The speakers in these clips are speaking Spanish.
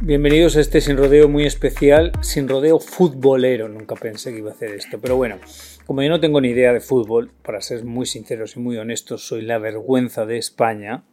bienvenidos a este sin rodeo muy especial, sin rodeo futbolero. Nunca pensé que iba a hacer esto, pero bueno, como yo no tengo ni idea de fútbol, para ser muy sinceros y muy honestos, soy la vergüenza de España.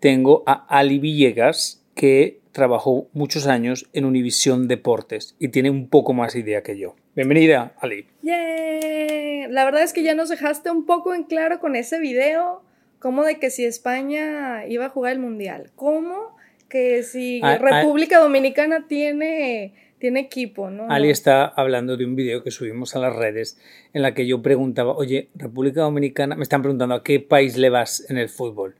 Tengo a Ali Villegas, que trabajó muchos años en Univisión Deportes y tiene un poco más idea que yo. Bienvenida, Ali. ¡Yay! La verdad es que ya nos dejaste un poco en claro con ese video, como de que si España iba a jugar el Mundial. ¿Cómo? Que si Ah, ah. República Dominicana tiene, tiene equipo, ¿no? Ali está hablando de un vídeo que subimos a las redes en la que yo preguntaba, oye, República Dominicana, me están preguntando a qué país le vas en el fútbol.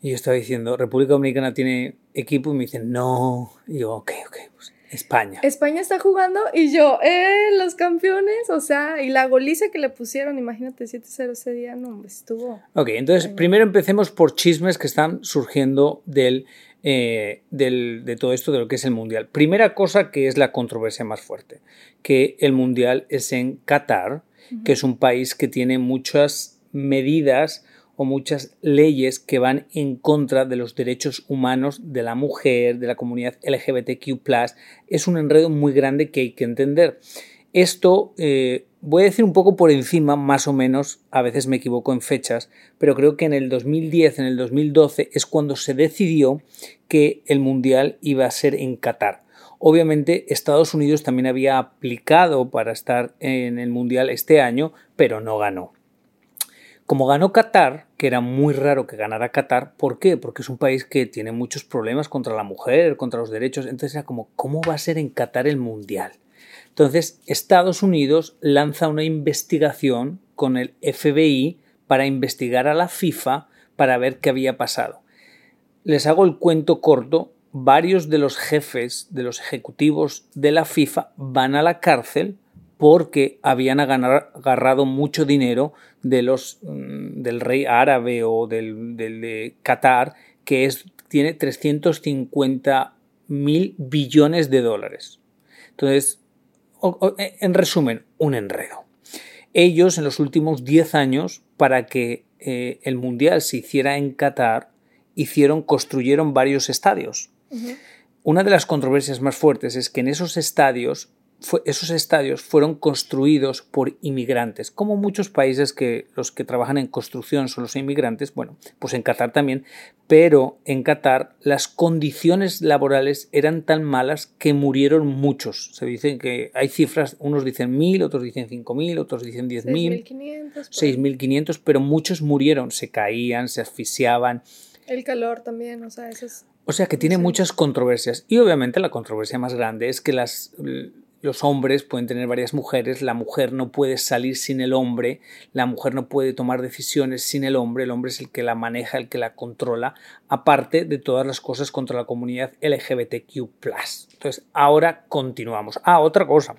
Y yo estaba diciendo, República Dominicana tiene equipo y me dicen, no. Y yo, ok, ok, pues España. España está jugando y yo, eh, los campeones, o sea, y la goliza que le pusieron, imagínate 7-0 ese día, no, estuvo. Ok, entonces primero empecemos por chismes que están surgiendo del, eh, del- de todo esto de lo que es el Mundial. Primera cosa que es la controversia más fuerte, que el Mundial es en Qatar, que es un país que tiene muchas medidas o muchas leyes que van en contra de los derechos humanos de la mujer, de la comunidad LGBTQ. Es un enredo muy grande que hay que entender. Esto eh, voy a decir un poco por encima, más o menos, a veces me equivoco en fechas, pero creo que en el 2010, en el 2012 es cuando se decidió que el Mundial iba a ser en Qatar. Obviamente Estados Unidos también había aplicado para estar en el Mundial este año, pero no ganó. Como ganó Qatar, que era muy raro que ganara Qatar, ¿por qué? Porque es un país que tiene muchos problemas contra la mujer, contra los derechos, entonces era como, ¿cómo va a ser en Qatar el Mundial? Entonces, Estados Unidos lanza una investigación con el FBI para investigar a la FIFA para ver qué había pasado. Les hago el cuento corto, varios de los jefes, de los ejecutivos de la FIFA van a la cárcel porque habían agar- agarrado mucho dinero de los, mm, del rey árabe o del, del de Qatar, que tiene 350 mil billones de dólares. Entonces, o- o- en resumen, un enredo. Ellos en los últimos 10 años, para que eh, el Mundial se hiciera en Qatar, hicieron, construyeron varios estadios. Una de las controversias más fuertes es que en esos estadios, fue- esos estadios fueron construidos por inmigrantes, como muchos países que los que trabajan en construcción son los inmigrantes, bueno, pues en Qatar también, pero en Qatar las condiciones laborales eran tan malas que murieron muchos. Se dicen que hay cifras, unos dicen mil, otros dicen cinco mil, otros dicen diez mil. 6.500. pues. 6.500, pero muchos murieron, se caían, se asfixiaban. El calor también, o sea, eso es. O sea que tiene Sí. muchas controversias. Y obviamente la controversia más grande es que las, los hombres pueden tener varias mujeres, la mujer no puede salir sin el hombre, la mujer no puede tomar decisiones sin el hombre, el hombre es el que la maneja, el que la controla, aparte de todas las cosas contra la comunidad LGBTQ. Entonces, ahora continuamos. Ah, otra cosa,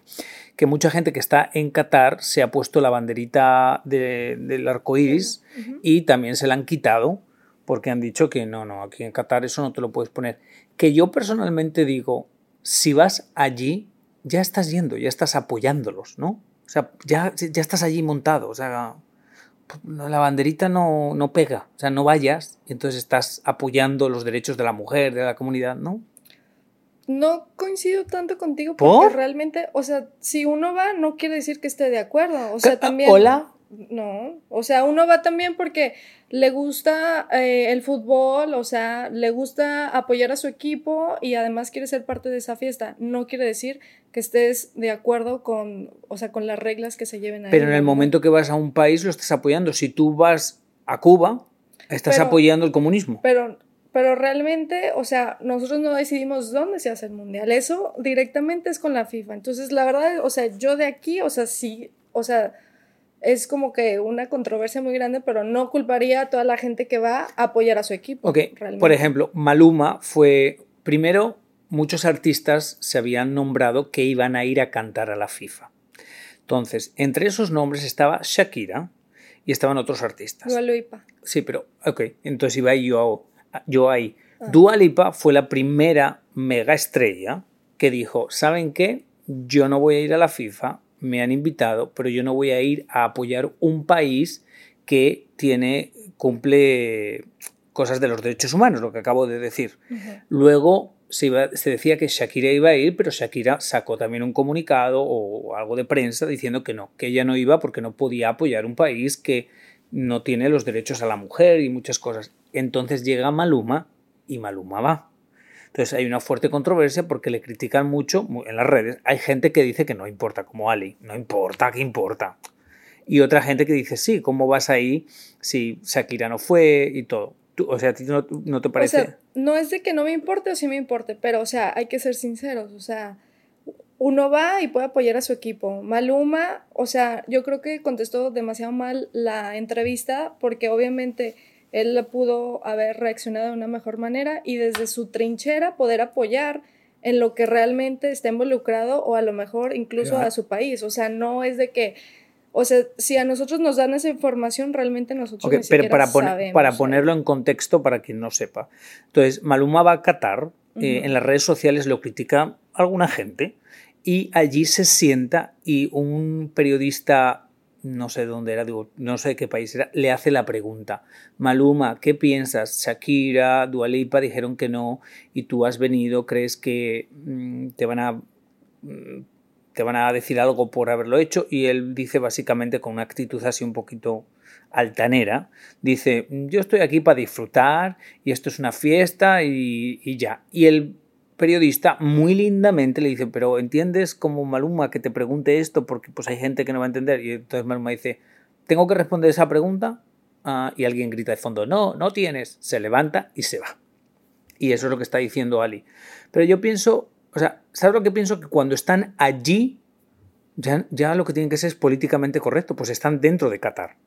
que mucha gente que está en Qatar se ha puesto la banderita de- del arco iris y también se la han quitado porque han dicho que no, no, aquí en Qatar eso no te lo puedes poner. Que yo personalmente digo, si vas allí, ya estás yendo, ya estás apoyándolos, ¿no? O sea, ya, ya estás allí montado, o sea, la banderita no, no pega, o sea, no vayas y entonces estás apoyando los derechos de la mujer, de la comunidad, ¿no? No coincido tanto contigo porque realmente, o sea, si uno va, no quiere decir que esté de acuerdo. O sea, también. ¿Hola? No, o sea, uno va también porque le gusta eh, el fútbol, o sea, le gusta apoyar a su equipo y además quiere ser parte de esa fiesta. No quiere decir que estés de acuerdo con, o sea, con las reglas que se lleven ahí. Pero en el momento que vas a un país lo estás apoyando. Si tú vas a Cuba, estás apoyando el comunismo. Pero, pero realmente, o sea, nosotros no decidimos dónde se hace el mundial. Eso directamente es con la FIFA. Entonces, la verdad, o sea, yo de aquí, o sea, sí, o sea es como que una controversia muy grande, pero no culparía a toda la gente que va a apoyar a su equipo. Ok, por ejemplo, Maluma fue, primero, muchos artistas se habían nombrado que iban a ir a cantar a la FIFA. Entonces, entre esos nombres estaba Shakira y estaban otros artistas. Dua Lipa. Sí, pero, ok, entonces iba yo, yo ahí. Ah. Dua Lipa fue la primera mega estrella que dijo, ¿saben qué? Yo no voy a ir a la FIFA me han invitado, pero yo no voy a ir a apoyar un país que tiene, cumple cosas de los derechos humanos, lo que acabo de decir. Luego se, se, decía que Shakira iba a ir, pero Shakira sacó también un comunicado o algo de prensa diciendo que no, que ella no iba porque no podía apoyar un país que no tiene los derechos a la mujer y muchas cosas. Entonces llega Maluma y Maluma va. Entonces hay una fuerte controversia porque le critican mucho en las redes. Hay gente que dice que no importa, como Ali, no importa, ¿qué importa? Y otra gente que dice, sí, ¿cómo vas ahí si Shakira no fue y todo? o sea, ¿a ti no, te parece? O sea, no es de que no me importe o sí me importe, pero, o sea, hay que ser sinceros, o sea, uno va y puede apoyar a su equipo. Maluma, o sea, yo creo que contestó demasiado mal la entrevista porque obviamente él pudo haber reaccionado de una mejor manera y desde su trinchera poder apoyar en lo que realmente está involucrado o a lo mejor incluso a su país. O sea, no es de que, o sea, si a nosotros nos dan esa información, realmente nosotros okay, pero para, para ponerlo en contexto para quien no sepa. Entonces, Maluma va a Qatar, eh, en las redes sociales lo critica alguna gente y allí se sienta y un periodista no sé dónde era, digo, no sé qué país era, le hace la pregunta, Maluma, ¿qué piensas? Shakira, Dualipa dijeron que no y tú has venido, ¿crees que mm, te van a mm, te van a decir algo por haberlo hecho? Y él dice básicamente con una actitud así un poquito altanera, dice, yo estoy aquí para disfrutar y esto es una fiesta y, y ya. Y el periodista muy lindamente le dice, pero ¿entiendes como Maluma que te pregunte esto? Porque pues hay gente que no va a entender. Y entonces Maluma dice, ¿tengo que responder esa pregunta? Ah, y alguien grita de fondo, no, no tienes. Se levanta y se va. Y eso es lo que está diciendo Ali. Pero yo pienso, o sea, ¿sabes lo que pienso? Que cuando están allí, ya, ya lo que tienen que ser es políticamente correcto, pues están dentro de Qatar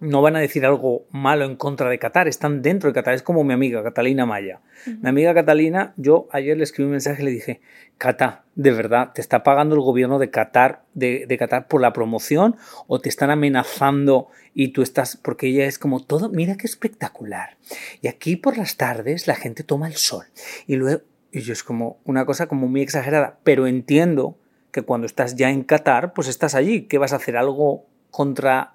no van a decir algo malo en contra de Qatar, están dentro de Qatar. Es como mi amiga Catalina Maya. Mi amiga Catalina, yo ayer le escribí un mensaje y le dije, Cata, de verdad, ¿te está pagando el gobierno de Qatar, de, de, Qatar por la promoción o te están amenazando y tú estás, porque ella es como todo, mira qué espectacular. Y aquí por las tardes la gente toma el sol y luego, y yo es como una cosa como muy exagerada, pero entiendo que cuando estás ya en Qatar, pues estás allí, ¿qué vas a hacer? ¿Algo contra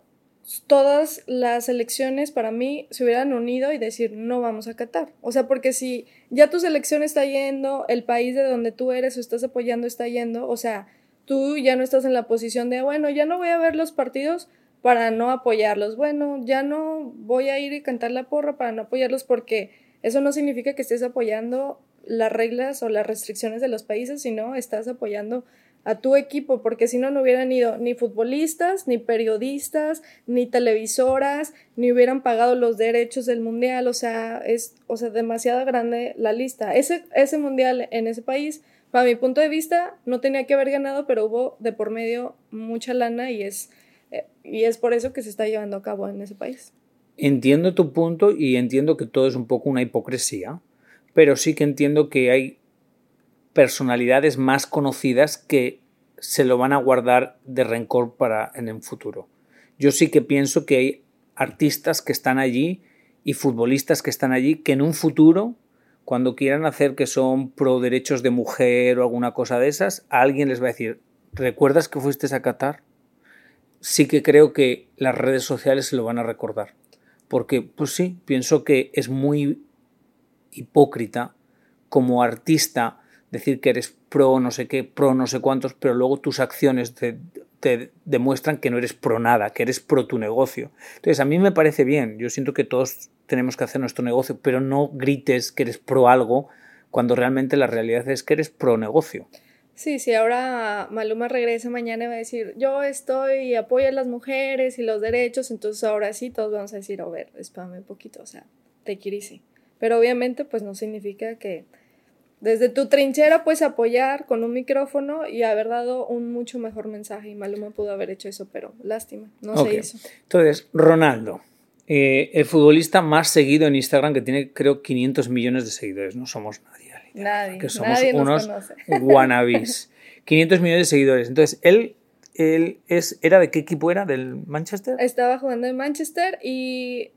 todas las elecciones para mí se hubieran unido y decir no vamos a Qatar. O sea, porque si ya tu selección está yendo, el país de donde tú eres o estás apoyando está yendo, o sea, tú ya no estás en la posición de, bueno, ya no voy a ver los partidos para no apoyarlos. Bueno, ya no voy a ir y cantar la porra para no apoyarlos porque eso no significa que estés apoyando las reglas o las restricciones de los países, sino estás apoyando a tu equipo, porque si no, no hubieran ido ni futbolistas, ni periodistas, ni televisoras, ni hubieran pagado los derechos del mundial, o sea, es o sea, demasiado grande la lista. Ese, ese mundial en ese país, para mi punto de vista, no tenía que haber ganado, pero hubo de por medio mucha lana y es, eh, y es por eso que se está llevando a cabo en ese país. Entiendo tu punto y entiendo que todo es un poco una hipocresía, pero sí que entiendo que hay personalidades más conocidas que se lo van a guardar de rencor para en el futuro. Yo sí que pienso que hay artistas que están allí y futbolistas que están allí que en un futuro, cuando quieran hacer que son pro derechos de mujer o alguna cosa de esas, a alguien les va a decir, ¿recuerdas que fuiste a Qatar? Sí que creo que las redes sociales se lo van a recordar. Porque, pues sí, pienso que es muy hipócrita como artista decir que eres pro no sé qué, pro no sé cuántos, pero luego tus acciones te, demuestran que no eres pro nada, que eres pro tu negocio. Entonces, a mí me parece bien, yo siento que todos tenemos que hacer nuestro negocio, pero no grites que eres pro algo cuando realmente la realidad es que eres pro negocio. Sí, sí, ahora Maluma regresa mañana y va a decir, yo estoy, apoyo a las mujeres y los derechos, entonces ahora sí todos vamos a decir, a ver, espame un poquito, o sea, te sí. Pero obviamente pues no significa que desde tu trinchera puedes apoyar con un micrófono y haber dado un mucho mejor mensaje. Y Maluma pudo haber hecho eso, pero lástima, no se hizo. Entonces, Ronaldo, eh, el futbolista más seguido en Instagram que tiene creo 500 millones de seguidores. No somos nadie. Nadie. Que somos unos wannabes. 500 millones de seguidores. Entonces, él él es, ¿era de qué equipo era? ¿Del Manchester? Estaba jugando en Manchester y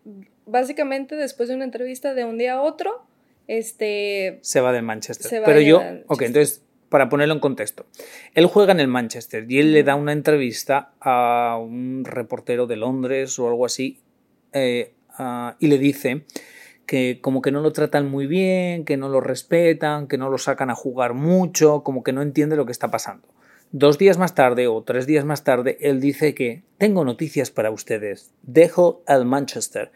básicamente después de una entrevista de un día a otro este... Se va del Manchester. Pero yo, ok, entonces, para ponerlo en contexto, él juega en el Manchester y él le da una entrevista a un reportero de Londres o algo así eh, y le dice que como que no lo tratan muy bien, que no lo respetan, que no lo sacan a jugar mucho, como que no entiende lo que está pasando. Dos días más tarde o tres días más tarde, él dice que tengo noticias para ustedes. Dejo al Manchester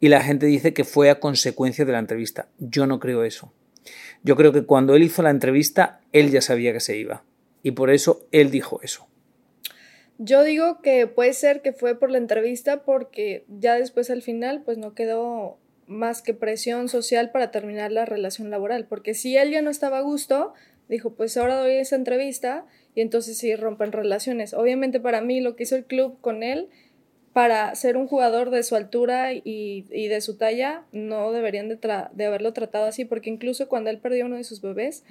y la gente dice que fue a consecuencia de la entrevista. Yo no creo eso. Yo creo que cuando él hizo la entrevista, él ya sabía que se iba. Y por eso él dijo eso. Yo digo que puede ser que fue por la entrevista porque ya después al final pues no quedó más que presión social para terminar la relación laboral. Porque si él ya no estaba a gusto, dijo pues ahora doy esa entrevista y entonces sí rompen relaciones. Obviamente para mí lo que hizo el club con él para ser un jugador de su altura y, de su talla, no deberían de, de, haberlo tratado así, porque incluso cuando él perdió uno de sus bebés,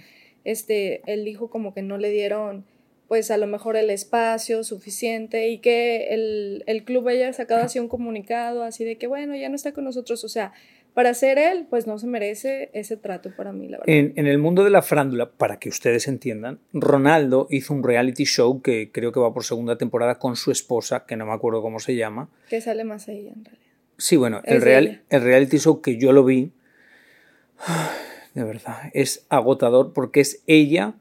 este, él dijo como que no le dieron, pues a lo mejor el espacio suficiente y que el, el club haya sacado así un comunicado, así de que bueno, ya no está con nosotros, o sea, para ser él, pues no se merece ese trato para mí, la verdad. En, el mundo de la frándula, para que ustedes entiendan, Ronaldo hizo un reality show que creo que va por segunda temporada con su esposa, que no me acuerdo cómo se llama. Que sale más ella, en realidad. Sí, bueno, el, real, el reality show que yo lo vi, de verdad, es agotador porque es ella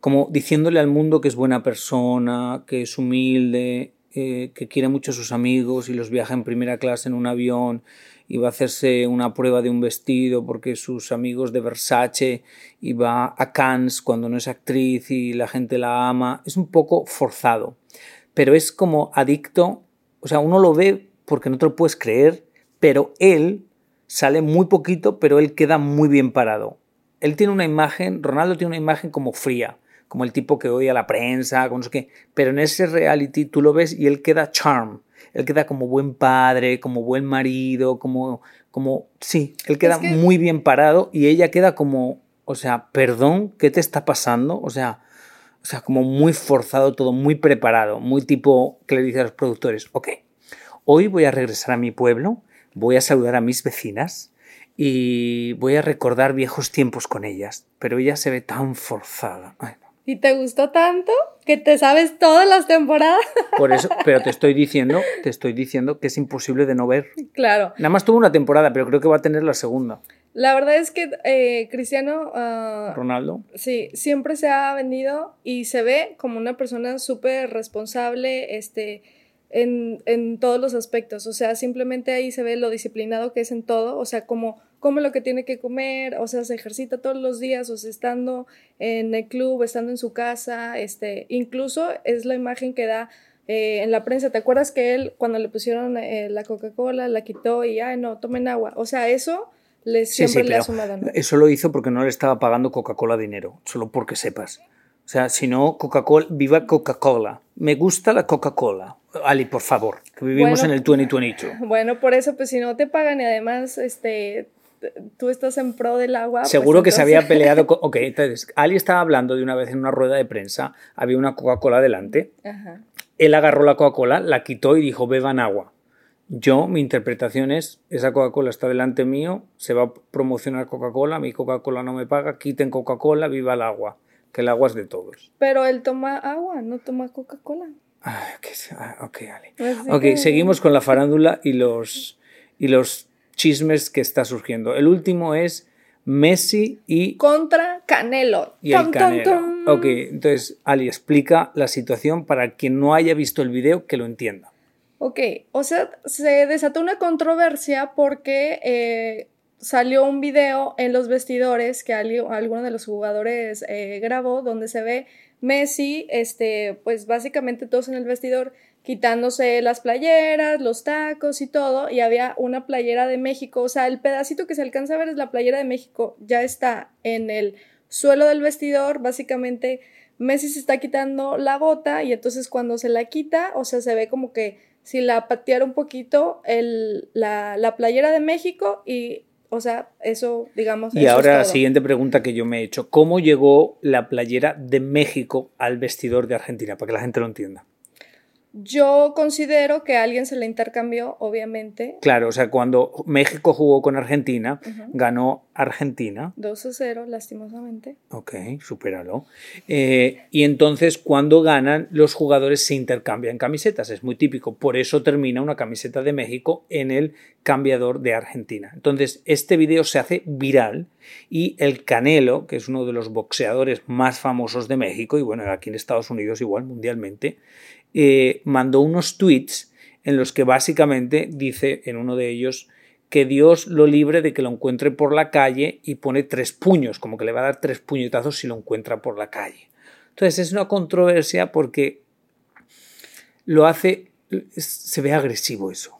como diciéndole al mundo que es buena persona, que es humilde, eh, que quiere mucho a sus amigos y los viaja en primera clase en un avión va a hacerse una prueba de un vestido porque sus amigos de Versace va a Cannes cuando no es actriz y la gente la ama. Es un poco forzado, pero es como adicto, o sea, uno lo ve porque no te lo puedes creer, pero él sale muy poquito, pero él queda muy bien parado. Él tiene una imagen, Ronaldo tiene una imagen como fría, como el tipo que odia la prensa, con no sé. Pero en ese reality tú lo ves y él queda charm. Él queda como buen padre, como buen marido, como, como, sí, él queda muy bien parado y ella queda como, o sea, perdón, ¿qué te está pasando? O sea, o sea, como muy forzado todo, muy preparado, muy tipo que le dice a los productores, ok, hoy voy a regresar a mi pueblo, voy a saludar a mis vecinas y voy a recordar viejos tiempos con ellas, pero ella se ve tan forzada. ¿Y te gustó tanto que te sabes todas las temporadas? Por eso, pero te estoy diciendo, te estoy diciendo que es imposible de no ver. Claro. Nada más tuvo una temporada, pero creo que va a tener la segunda. La verdad es que eh, Cristiano ah, Ronaldo. Sí, siempre se ha vendido y se ve como una persona súper responsable, este, en, en, todos los aspectos. O sea, simplemente ahí se ve lo disciplinado que es en todo. O sea, como come lo que tiene que comer, o sea, se ejercita todos los días, o sea, estando en el club, estando en su casa, este, incluso es la imagen que da eh, en la prensa. ¿Te acuerdas que él, cuando le pusieron eh, la Coca-Cola, la quitó y, ay, no, tomen agua? O sea, eso le, siempre le ha sumado. Eso lo hizo porque no le estaba pagando Coca-Cola dinero, solo porque sepas. O sea, si no, Coca-Cola, viva Coca-Cola. Me gusta la Coca-Cola. Ali, por favor, que vivimos en el 2022. Bueno, por eso, pues si no te pagan y además este, tú estás en pro del agua. Pues Seguro que se había peleado. Con... Ok, entonces, Ali estaba hablando de una vez en una rueda de prensa, había una Coca-Cola delante. Él agarró la Coca-Cola, la quitó y dijo, beban agua. Yo, mi interpretación es, esa Coca-Cola está delante mío, se va a promocionar Coca-Cola, mi Coca-Cola no me paga, quiten Coca-Cola, viva el agua, que el agua es de todos. Pero él toma agua, no toma Coca-Cola. Ah, ok, Ali. Ok, seguimos con la farándula y los, y los chismes que está surgiendo. El último es Messi y... Contra Canelo. Y el Canelo. Ok, entonces Ali explica la situación para quien no haya visto el video que lo entienda. Ok, o sea, se desató una controversia porque eh, salió un video en los vestidores que alguno de los jugadores eh, grabó donde se ve Messi, este, pues básicamente todos en el vestidor quitándose las playeras, los tacos y todo, y había una playera de México, o sea, el pedacito que se alcanza a ver es la playera de México, ya está en el suelo del vestidor, básicamente Messi se está quitando la bota y entonces cuando se la quita, o sea, se ve como que si la pateara un poquito el, la, la playera de México y o sea, eso, digamos. Y ahora la siguiente pregunta que yo me he hecho: ¿Cómo llegó la playera de México al vestidor de Argentina? Para que la gente lo entienda. Yo considero que alguien se la intercambió, obviamente. Claro, o sea, cuando México jugó con Argentina, ganó Argentina. 2 a 0, lastimosamente. Ok, supéralo. Eh, y entonces, cuando ganan, los jugadores se intercambian camisetas. Es muy típico. Por eso termina una camiseta de México en el cambiador de Argentina. Entonces, este video se hace viral y el Canelo, que es uno de los boxeadores más famosos de México, y bueno, aquí en Estados Unidos igual mundialmente, eh, mandó unos tweets en los que básicamente dice en uno de ellos que Dios lo libre de que lo encuentre por la calle y pone tres puños, como que le va a dar tres puñetazos si lo encuentra por la calle. Entonces es una controversia porque lo hace, se ve agresivo eso.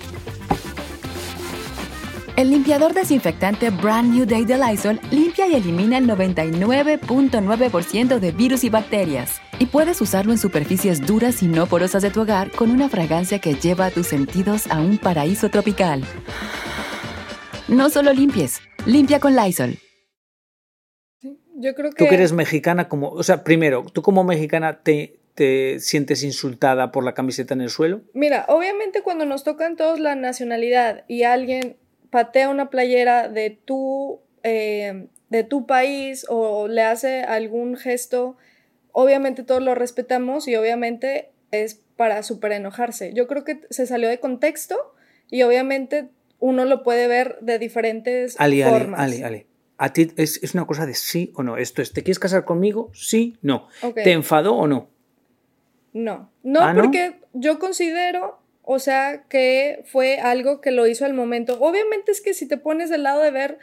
El limpiador desinfectante Brand New Day de Lysol limpia y elimina el 99.9% de virus y bacterias. Y puedes usarlo en superficies duras y no porosas de tu hogar con una fragancia que lleva a tus sentidos a un paraíso tropical. No solo limpies, limpia con Lysol. Yo creo que... Tú que eres mexicana, como, o sea, primero, tú como mexicana te, te sientes insultada por la camiseta en el suelo? Mira, obviamente cuando nos tocan todos la nacionalidad y alguien patea una playera de tu, eh, de tu país o le hace algún gesto, obviamente todos lo respetamos y obviamente es para súper enojarse. Yo creo que se salió de contexto y obviamente uno lo puede ver de diferentes formas. Ali, Ali, A ti es, una cosa de sí o no. Esto es, ¿te quieres casar conmigo? Sí, no. ¿Te enfadó o no? No. No, ¿Ah, porque yo considero o sea, que fue algo que lo hizo al momento. Obviamente es que si te pones del lado de ver,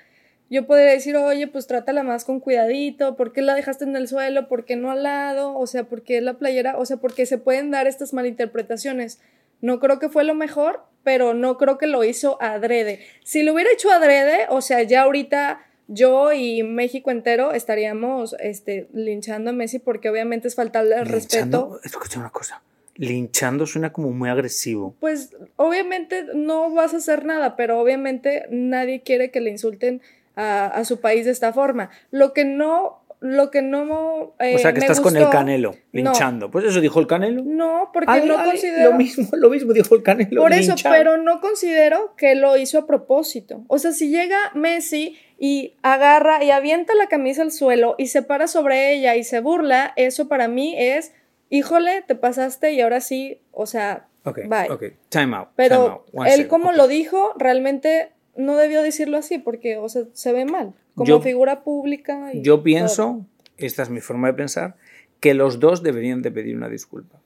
yo podría decir, oye, pues trátala más con cuidadito, ¿por qué la dejaste en el suelo? ¿Por qué no al lado? O sea, ¿por qué la playera? O sea, porque se pueden dar estas malinterpretaciones. No creo que fue lo mejor, pero no creo que lo hizo adrede. Si lo hubiera hecho adrede, o sea, ya ahorita yo y México entero estaríamos este, linchando a Messi porque obviamente es faltarle el respeto. Escucha una cosa Linchando suena como muy agresivo. Pues obviamente no vas a hacer nada, pero obviamente nadie quiere que le insulten a, a su país de esta forma. Lo que no lo que no. Eh, o sea, que estás con el Canelo, linchando. Pues eso dijo el Canelo. No, porque no considero. Lo mismo, lo mismo dijo el Canelo. Por eso, pero no considero que lo hizo a propósito. O sea, si llega Messi y agarra y avienta la camisa al suelo y se para sobre ella y se burla, eso para mí es. Híjole, te pasaste y ahora sí, o sea, bye. Ok, time out. Pero él, como lo dijo, realmente no debió decirlo así porque, o sea, se ve mal como figura pública. yo pienso, esta es mi forma de pensar, que los dos deberían de pedir una disculpa.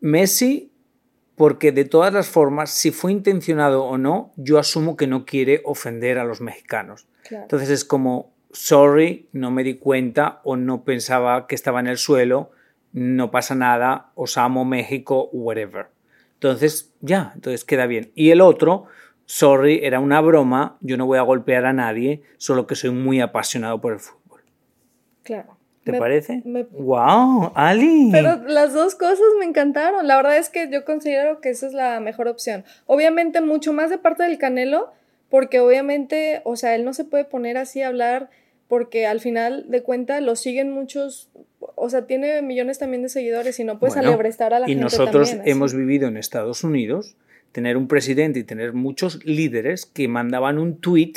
Messi, porque de todas las formas, si fue intencionado o no, yo asumo que no quiere ofender a los mexicanos. Entonces es como, sorry, no me di cuenta o no pensaba que estaba en el suelo, no pasa nada, os amo México, whatever. Entonces, ya, entonces queda bien. Y el otro, sorry, era una broma, yo no voy a golpear a nadie, solo que soy muy apasionado por el fútbol. Claro. ¿Te parece? ¡Wow! ¡Ali! Pero las dos cosas me encantaron. La verdad es que yo considero que esa es la mejor opción. Obviamente, mucho más de parte del Canelo, porque obviamente, o sea, él no se puede poner así a hablar, porque al final de cuentas lo siguen muchos, o sea, tiene millones también de seguidores y no puede bueno, estar a la gente. Y nosotros hemos vivido en Estados Unidos tener un presidente y tener muchos líderes que mandaban un tweet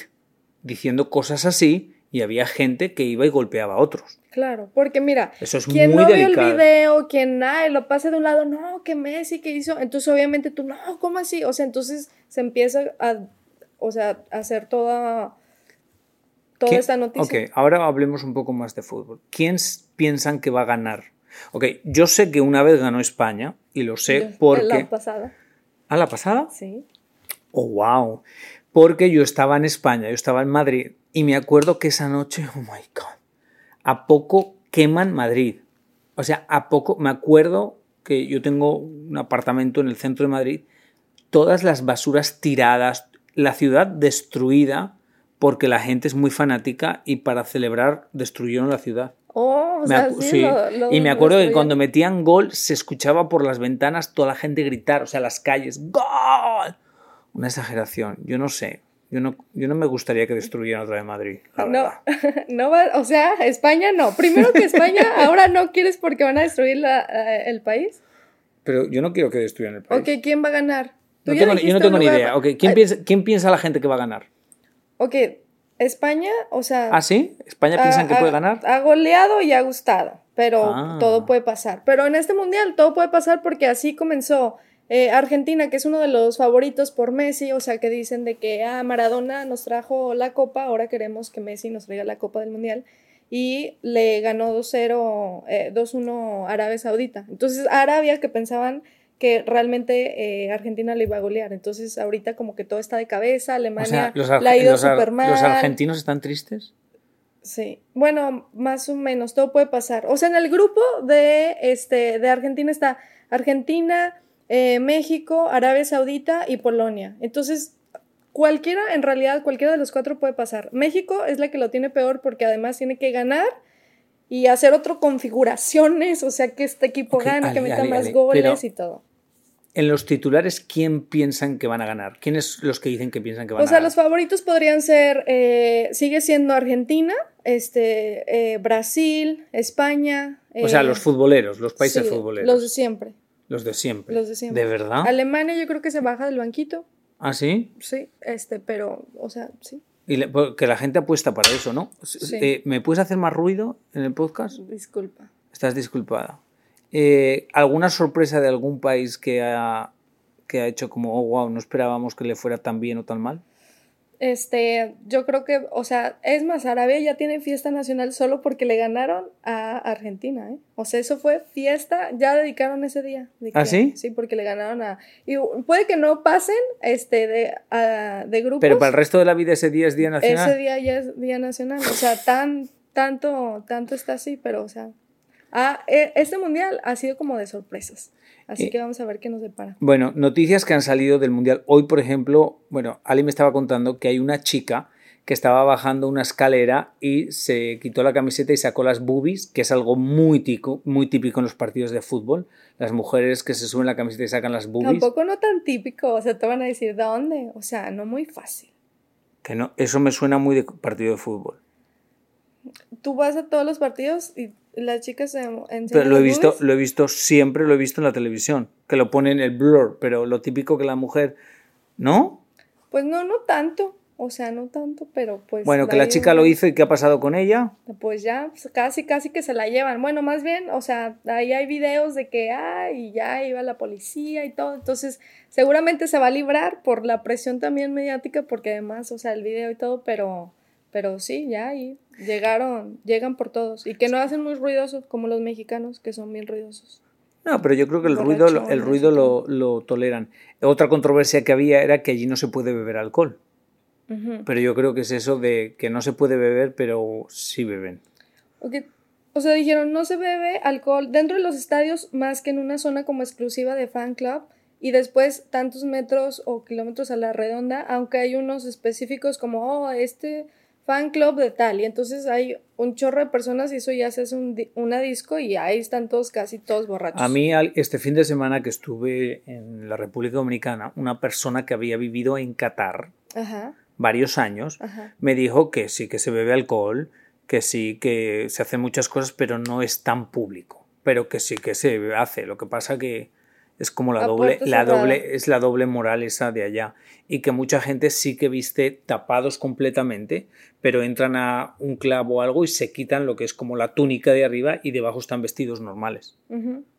diciendo cosas así y había gente que iba y golpeaba a otros. Claro, porque mira, Eso es quien no vio el video, quien ay, lo pasa de un lado, no, que Messi, que hizo, entonces obviamente tú, no, ¿cómo así? O sea, entonces se empieza a, o sea, a hacer toda, toda esta noticia. Ok, ahora hablemos un poco más de fútbol. ¿Quién piensan que va a ganar? Ok, yo sé que una vez ganó España y lo sé porque... La pasada. ¿A la pasada? Sí. Oh, wow. Porque yo estaba en España, yo estaba en Madrid y me acuerdo que esa noche, oh my God, a poco queman Madrid. O sea, a poco, me acuerdo que yo tengo un apartamento en el centro de Madrid, todas las basuras tiradas, la ciudad destruida porque la gente es muy fanática y para celebrar destruyeron la ciudad. Oh, o sea, sí, y me acuerdo que cuando metían gol se escuchaba por las ventanas toda la gente gritar, o sea, las calles, ¡Gol! Una exageración, yo no sé. Yo no, yo no me gustaría que destruyeran otra vez Madrid. no, no va, o sea, España no. Primero que España, ahora no quieres porque van a destruir la, el país. Pero yo no quiero que destruyan el país. Ok, ¿quién va a ganar? yo no tengo ni idea. Okay, ¿quién, piensa, ¿Quién piensa la gente que va a ganar? Ok, España, o sea... ¿Ah, sí? ¿España piensan que puede ganar? Ha goleado y ha gustado, pero ah. todo puede pasar. Pero en este mundial todo puede pasar porque así comenzó eh, Argentina, que es uno de los favoritos por Messi, o sea, que dicen de que ah, Maradona nos trajo la copa, ahora queremos que Messi nos traiga la copa del mundial. Y le ganó 2-0, 2-1 eh, Arabia Saudita. Entonces, Arabia, que pensaban que realmente eh, Argentina le iba a golear. Entonces, ahorita como que todo está de cabeza, Alemania o ha ido súper mal. ¿Los argentinos están tristes? Sí, bueno, más o menos, todo puede pasar. O sea, en el grupo de, este, de Argentina está Argentina, eh, México, Arabia Saudita y Polonia. Entonces, cualquiera, en realidad, cualquiera de los cuatro puede pasar. México es la que lo tiene peor porque además tiene que ganar y hacer otras configuraciones, o sea, que este equipo gane, que meta más goles y todo en los titulares, ¿quién piensan que van a ganar? ¿Quiénes los que dicen que piensan que van a ganar? O sea, los favoritos podrían ser, eh, sigue siendo Argentina, este, eh, Brasil, España. o sea, los eh, futboleros, los países futboleros. Los de siempre. Los de siempre. Los de siempre. ¿De verdad? Alemania yo creo que se baja del banquito. ¿Ah, sí? Sí, este, pero, o sea, sí. Y pues, que la gente apuesta para eso, ¿no? Sí. ¿Me puedes hacer más ruido en el podcast? Disculpa. Estás disculpada. Eh, ¿Alguna sorpresa de algún país que ha, que ha hecho como, oh, wow, no esperábamos que le fuera tan bien o tan mal? Este, yo creo que, o sea, es más, Arabia ya tiene fiesta nacional solo porque le ganaron a Argentina, ¿eh? O sea, eso fue fiesta, ya dedicaron ese día. ¿Ah, sí? Sí, porque le ganaron a... Y puede que no pasen, este, de, de grupos. Pero para el resto de la vida ese día es día nacional. Ese día ya es día nacional, o sea, tan, tanto, tanto está así, pero, o sea, Ah, e, este mundial ha sido como de sorpresas. Así que vamos a ver qué nos depara. Bueno, noticias que han salido del mundial. Hoy, por ejemplo, bueno, Ali me estaba contando que hay una chica que estaba bajando una escalera y se quitó la camiseta y sacó las boobies, que es algo muy, tico, muy típico en los partidos de fútbol. Las mujeres que se suben la camiseta y sacan las boobies. Tampoco no tan típico, o sea, te van a decir, ¿de dónde? O sea, no muy fácil. Que no, eso me suena muy de partido de fútbol. Tú vas a todos los partidos y las chicas se pero lo he visto lo he visto siempre lo he visto en la televisión que lo ponen el blur pero lo típico que la mujer no pues no no tanto o sea no tanto pero pues bueno que la chica lo hizo y qué ha pasado con ella pues ya pues casi casi que se la llevan. Bueno más bien o sea ahí hay videos de que ay ya iba la policía y todo entonces seguramente se va a librar por la presión también mediática porque además o sea el video y todo pero pero sí, ya ahí llegaron, llegan por todos. Y que no hacen muy ruidosos como los mexicanos, que son bien ruidosos. No, pero yo creo que el ruido, el ruido lo, lo, toleran. Otra controversia que había era que allí no se puede beber alcohol. Pero yo creo que es eso de que no se puede beber, pero sí beben. O sea, dijeron, no se bebe alcohol dentro de los estadios más que en una zona como exclusiva de fan club y después tantos metros o kilómetros a la redonda, aunque hay unos específicos como, oh, este fan club de tal, y entonces hay un chorro de personas y eso ya se hace un, una disco y ahí están todos, casi todos borrachos. A mí, este fin de semana que estuve en la República Dominicana, una persona que había vivido en Qatar varios años me dijo que sí, que se bebe alcohol, que sí, que se hacen muchas cosas, pero no es tan público, pero que sí que se hace. Lo que pasa que es como la, doble, la doble, es la doble moral esa de allá. Y que mucha gente sí que viste tapados completamente, pero entran a un clavo o algo y se quitan lo que es como la túnica de arriba y debajo están vestidos normales.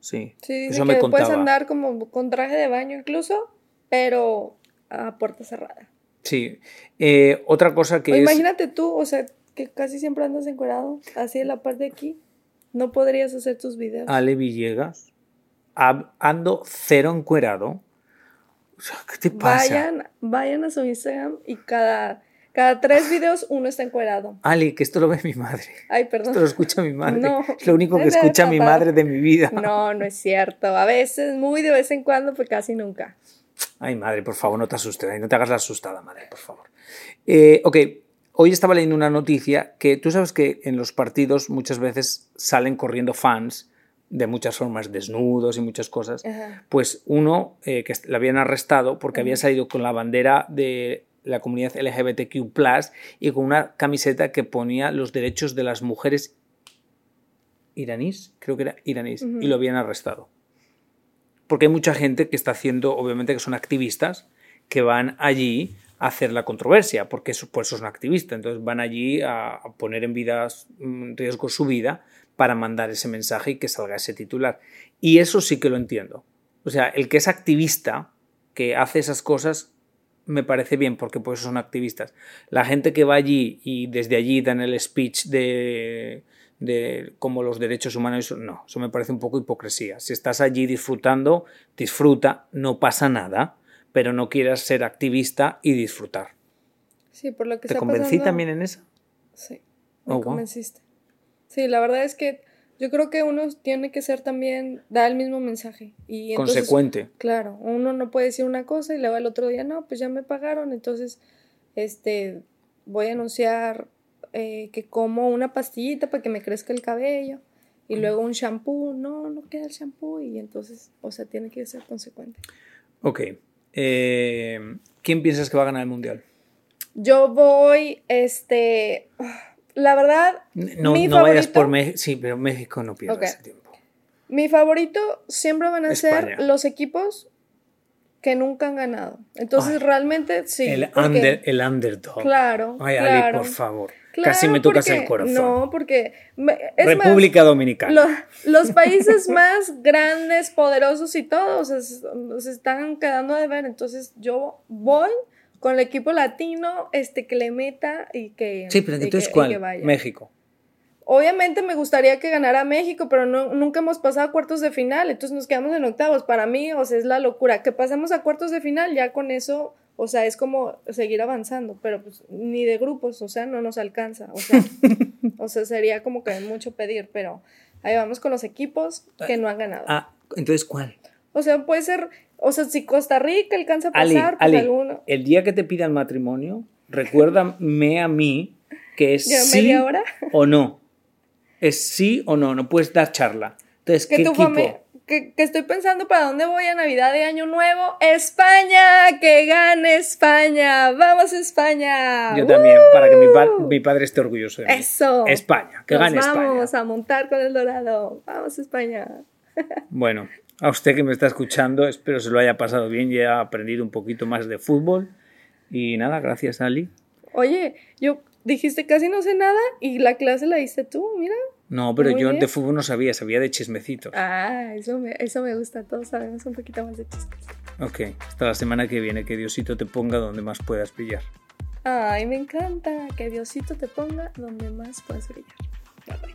Sí, sí eso me que Puedes andar como con traje de baño incluso, pero a puerta cerrada. Sí. Eh, otra cosa que es... Imagínate tú, o sea, que casi siempre andas encuerado, así en la parte de aquí. No podrías hacer tus videos. Ale Villegas ando cero encuerado. ¿Qué te pasa? Vayan, vayan a su Instagram y cada, cada tres videos uno está encuerado. Ali, que esto lo ve mi madre. Ay, perdón. Esto lo escucha mi madre. No, es lo único que escucha mi madre de mi vida. No, no es cierto. A veces, muy de vez en cuando, pero casi nunca. Ay, madre, por favor, no te asustes. No te hagas la asustada, madre, por favor. Eh, ok, hoy estaba leyendo una noticia que tú sabes que en los partidos muchas veces salen corriendo fans de muchas formas, desnudos y muchas cosas, pues uno eh, que le habían arrestado porque había salido con la bandera de la comunidad LGBTQ y con una camiseta que ponía los derechos de las mujeres iraníes, creo que era iraníes, y lo habían arrestado. Porque hay mucha gente que está haciendo, obviamente que son activistas, que van allí a hacer la controversia, porque por eso son activistas, entonces van allí a, poner en, vidas, en riesgo su vida para mandar ese mensaje y que salga ese titular. Y eso sí que lo entiendo. O sea, el que es activista, que hace esas cosas, me parece bien porque pues son activistas. La gente que va allí y desde allí dan el speech de, de como los derechos humanos, no, eso me parece un poco hipocresía. Si estás allí disfrutando, disfruta, no pasa nada, pero no quieras ser activista y disfrutar. Sí, por lo que ¿Te convencí también en eso? Sí, me oh, convenciste. Sí, la verdad es que yo creo que uno tiene que ser también, dar el mismo mensaje. Y Consecuente. Claro, uno no puede decir una cosa y luego el otro día, no, pues ya me pagaron, entonces, este, voy a anunciar eh, que como una pastillita para que me crezca el cabello y luego un shampoo, no, no queda el shampoo y entonces, o sea, tiene que ser consecuente. Ok. Eh, ¿Quién piensas que va a ganar el mundial? Yo voy, este la verdad. No, no vayas por México. Sí, pero México no pierde ese tiempo. Mi favorito siempre van a ser los equipos que nunca han ganado. Entonces, realmente sí. El, under, el underdog. Claro. Ay, Ali, por favor. Casi me tocas el corazón. No, porque. República Dominicana. los países más grandes, poderosos y todos se están quedando de ver. Entonces, yo voy con el equipo latino, este, que le meta y que. Sí, pero entonces, ¿cuál? México. Obviamente me gustaría que ganara México, pero no, nunca hemos pasado a cuartos de final, entonces nos quedamos en octavos. Para mí, o sea, es la locura. Que pasemos a cuartos de final, ya con eso, o sea, es como seguir avanzando, pero pues ni de grupos, o sea, no nos alcanza. O sea, o sea sería como que mucho pedir, pero ahí vamos con los equipos que no han ganado. Ah, entonces, ¿cuál? O sea, puede ser o sea, si Costa Rica alcanza a pasar, pues alguno. El día que te pidan matrimonio, recuérdame a mí que es sí o no. Es sí o no, no puedes dar charla. Entonces, ¿qué equipo? que, estoy pensando para dónde voy a Navidad de Año Nuevo. España, que gane España. Vamos España. Yo también, para que mi, padre esté orgulloso de mí. Eso. España, que gane España. Vamos a montar con el dorado. Vamos España. Bueno, a usted que me está escuchando, espero se lo haya pasado bien y haya aprendido un poquito más de fútbol. Y nada, gracias Ali. Oye, yo dijiste casi no sé nada y la clase la diste tú, mira. No, pero yo de fútbol no sabía, sabía de chismecitos. Ah, eso me, eso me gusta, todos sabemos un poquito más de chismes. Ok, hasta la semana que viene, que Diosito te ponga donde más puedas brillar. Ay, me encanta, que Diosito te ponga donde más puedas brillar. Bye,